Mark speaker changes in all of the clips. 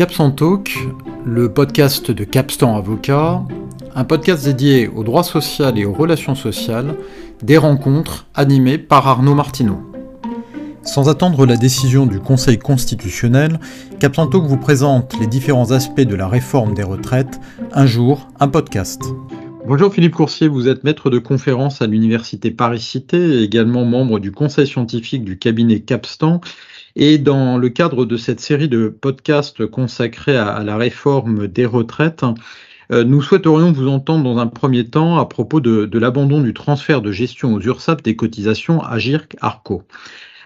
Speaker 1: Capstan Talk, le podcast de Capstan Avocat, un podcast dédié au droit social et aux relations sociales, des rencontres animées par Arnaud Martineau. Sans attendre la décision du Conseil constitutionnel, Capstan Talk vous présente les différents aspects de la réforme des retraites, un jour, un podcast. Bonjour Philippe Coursier, vous êtes maître de conférence à l'Université Paris-Cité et également membre du conseil scientifique du cabinet Capstan. Et dans le cadre de cette série de podcasts consacrés à, la réforme des retraites, euh, nous souhaiterions vous entendre dans un premier temps à propos de, l'abandon du transfert de gestion aux URSAF des cotisations Agirc-Arco.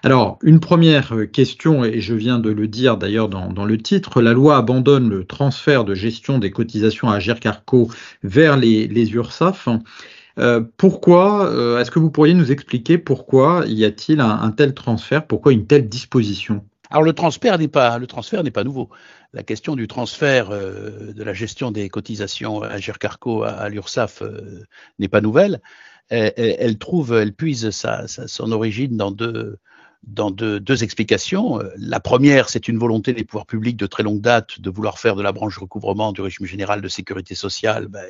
Speaker 1: Alors, une première question, et je viens de le dire d'ailleurs dans, le titre, la loi abandonne le transfert de gestion des cotisations à Arco vers les, les URSAF. Euh, pourquoi, euh, est-ce que vous pourriez nous expliquer pourquoi y a-t-il un, tel transfert, pourquoi une telle disposition?
Speaker 2: Alors le transfert n'est pas le transfert n'est pas nouveau. La question du transfert euh, de la gestion des cotisations à Gercarco à, l'URSSAF n'est pas nouvelle. Elle, trouve, elle puise sa, son origine dans deux, dans deux, explications. La première, c'est une volonté des pouvoirs publics de très longue date de vouloir faire de la branche recouvrement du régime général de sécurité sociale ben,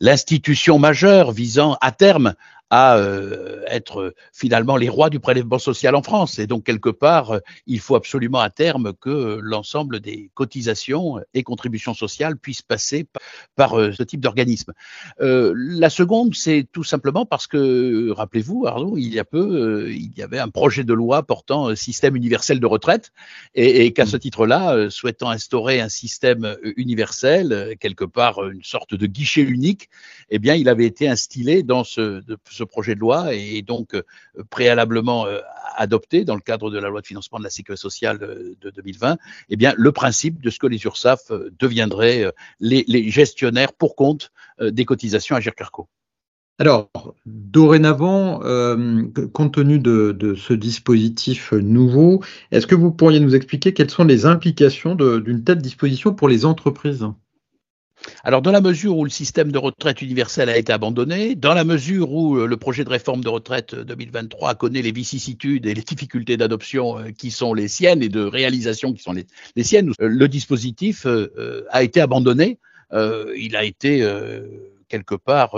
Speaker 2: l'institution majeure visant à terme à euh, être finalement les rois du prélèvement social en France. Et donc, quelque part, euh, il faut absolument à terme que l'ensemble des cotisations et contributions sociales puissent passer par, euh, ce type d'organisme. la seconde, c'est tout simplement parce que, rappelez-vous, Arnaud, il y a peu, il y avait un projet de loi portant système universel de retraite et, qu'à ce titre-là, souhaitant instaurer un système universel, quelque part une sorte de guichet unique, eh bien, il avait été instillé dans ce, ce projet de loi et donc euh, préalablement euh, adopté dans le cadre de la loi de financement de la sécurité sociale de 2020, eh bien, le principe de ce que les URSAF euh, deviendraient les, gestionnaires pour compte des cotisations à Gercarco.
Speaker 1: Alors, dorénavant, compte tenu de, ce dispositif nouveau, est-ce que vous pourriez nous expliquer quelles sont les implications d'une telle disposition pour les entreprises?
Speaker 2: Alors, dans la mesure où le système de retraite universel a été abandonné, dans la mesure où euh, le projet de réforme de retraite 2023 connaît les vicissitudes et les difficultés d'adoption euh, qui sont les siennes et de réalisation qui sont les, siennes, euh, le dispositif a été abandonné. il a été quelque part,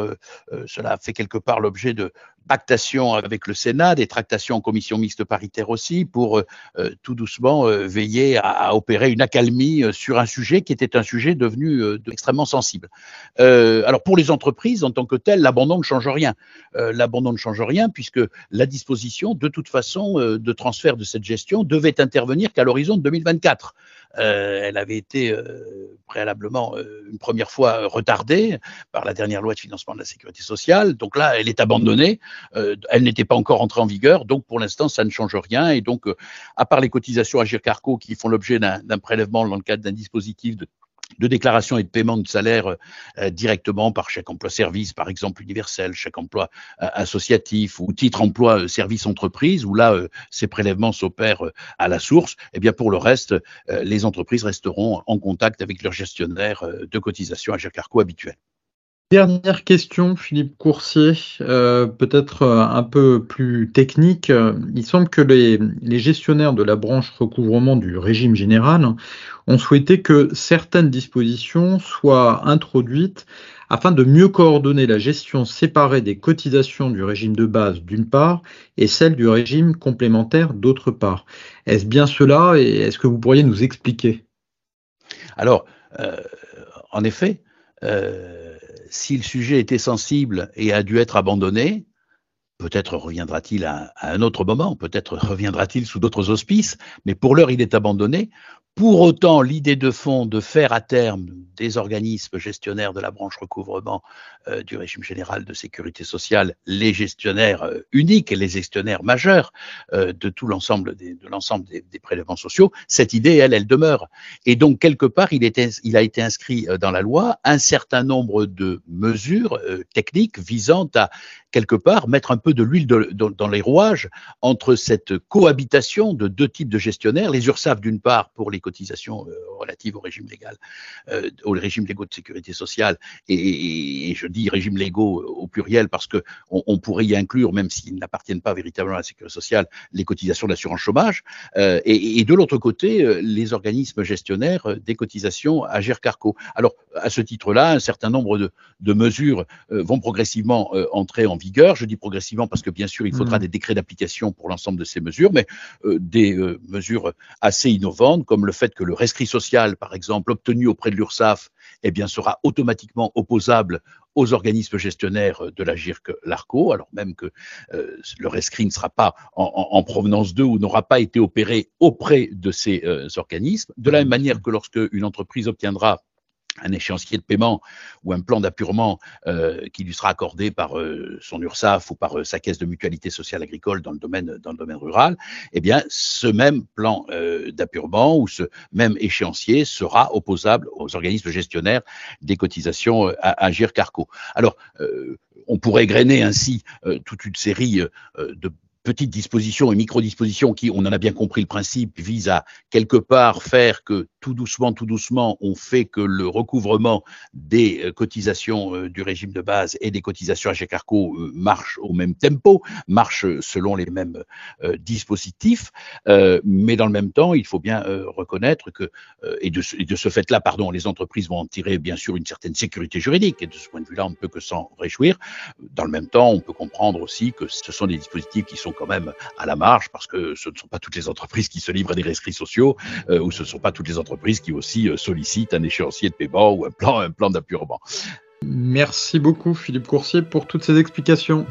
Speaker 2: cela a fait quelque part l'objet de, pactation avec le Sénat, des tractations en commission mixte paritaire aussi, pour euh, tout doucement euh, veiller à, opérer une accalmie euh, sur un sujet qui était un sujet devenu extrêmement sensible. alors pour les entreprises, en tant que telles, l'abandon ne change rien. l'abandon ne change rien puisque la disposition, de toute façon, de transfert de cette gestion devait intervenir qu'à l'horizon de 2024. Elle avait été préalablement une première fois retardée par la dernière loi de financement de la sécurité sociale. Donc là, elle est abandonnée. Euh, elle n'était pas encore entrée en vigueur, donc pour l'instant, ça ne change rien. Et donc, euh, à part les cotisations à Gircarco qui font l'objet d'un prélèvement dans le cadre d'un dispositif de déclaration et de paiement de salaire euh, directement par chèque emploi-service, par exemple universel, chèque emploi associatif ou titre emploi service entreprise, où là, ces prélèvements s'opèrent à la source, eh bien pour le reste, les entreprises resteront en contact avec leurs gestionnaires de cotisation à Gercarco habituels.
Speaker 1: Dernière question, Philippe Coursier, euh, peut-être euh, un peu plus technique. Il semble que les, gestionnaires de la branche recouvrement du régime général ont souhaité que certaines dispositions soient introduites afin de mieux coordonner la gestion séparée des cotisations du régime de base d'une part et celle du régime complémentaire d'autre part. Est-ce bien cela et est-ce que vous pourriez nous expliquer?
Speaker 2: Alors, euh, en effet, si le sujet était sensible et a dû être abandonné, peut-être reviendra-t-il à, un autre moment, peut-être reviendra-t-il sous d'autres auspices, mais pour l'heure, il est abandonné. Pour autant, l'idée de fond de faire à terme des organismes gestionnaires de la branche recouvrement euh, du régime général de sécurité sociale les gestionnaires euh, uniques et les gestionnaires majeurs euh, de tout l'ensemble des, prélèvements sociaux, cette idée, elle, elle demeure. Et donc, quelque part, il a été inscrit dans la loi un certain nombre de mesures techniques visant à, quelque part, mettre un peu de l'huile dans les rouages entre cette cohabitation de deux types de gestionnaires, les URSAF d'une part pour les cotisations relatives au régime légal, au régime légaux de sécurité sociale. Et, je dis régime légaux au pluriel parce que on, pourrait y inclure, même s'ils n'appartiennent pas véritablement à la sécurité sociale, les cotisations d'assurance chômage. Et, et, de l'autre côté, les organismes gestionnaires des cotisations à GERCARCO. Alors, à ce titre-là, un certain nombre de, de mesures vont progressivement entrer en vigueur. Je dis progressivement parce que bien sûr, il faudra mmh. des décrets d'application pour l'ensemble de ces mesures, mais euh, des euh, mesures assez innovantes, comme le fait que le rescrit social, par exemple, obtenu auprès de l'URSSAF, eh bien, sera automatiquement opposable aux organismes gestionnaires de la GIRC LARCO, alors même que euh, le rescrit ne sera pas en, provenance d'eux ou n'aura pas été opéré auprès de ces organismes. De la même manière que lorsque une entreprise obtiendra un échéancier de paiement ou un plan d'appurement euh, qui lui sera accordé par euh, son URSAF ou par euh, sa caisse de mutualité sociale agricole dans le domaine, dans le domaine rural, eh bien, ce même plan d'appurement ou ce même échéancier sera opposable aux organismes gestionnaires des cotisations à, à GIRCARCO. Alors, on pourrait grainer ainsi toute une série de petites dispositions et micro-dispositions qui, on en a bien compris le principe, visent à quelque part faire que tout doucement, tout doucement, on fait que le recouvrement des euh, cotisations euh, du régime de base et des cotisations à Gécarco euh, marche au même tempo, marche selon les mêmes dispositifs, mais dans le même temps, il faut bien reconnaître que, et de ce fait-là, pardon, les entreprises vont en tirer bien sûr une certaine sécurité juridique, et de ce point de vue-là, on ne peut que s'en réjouir. Dans le même temps, on peut comprendre aussi que ce sont des dispositifs qui sont quand même à la marge, parce que ce ne sont pas toutes les entreprises qui se livrent à des rescrits sociaux, ou ce ne sont pas toutes les entreprises qui aussi euh, sollicitent un échéancier de paiement ou un plan, un plan d'appurement.
Speaker 1: Merci beaucoup Philippe Coursier pour toutes ces explications.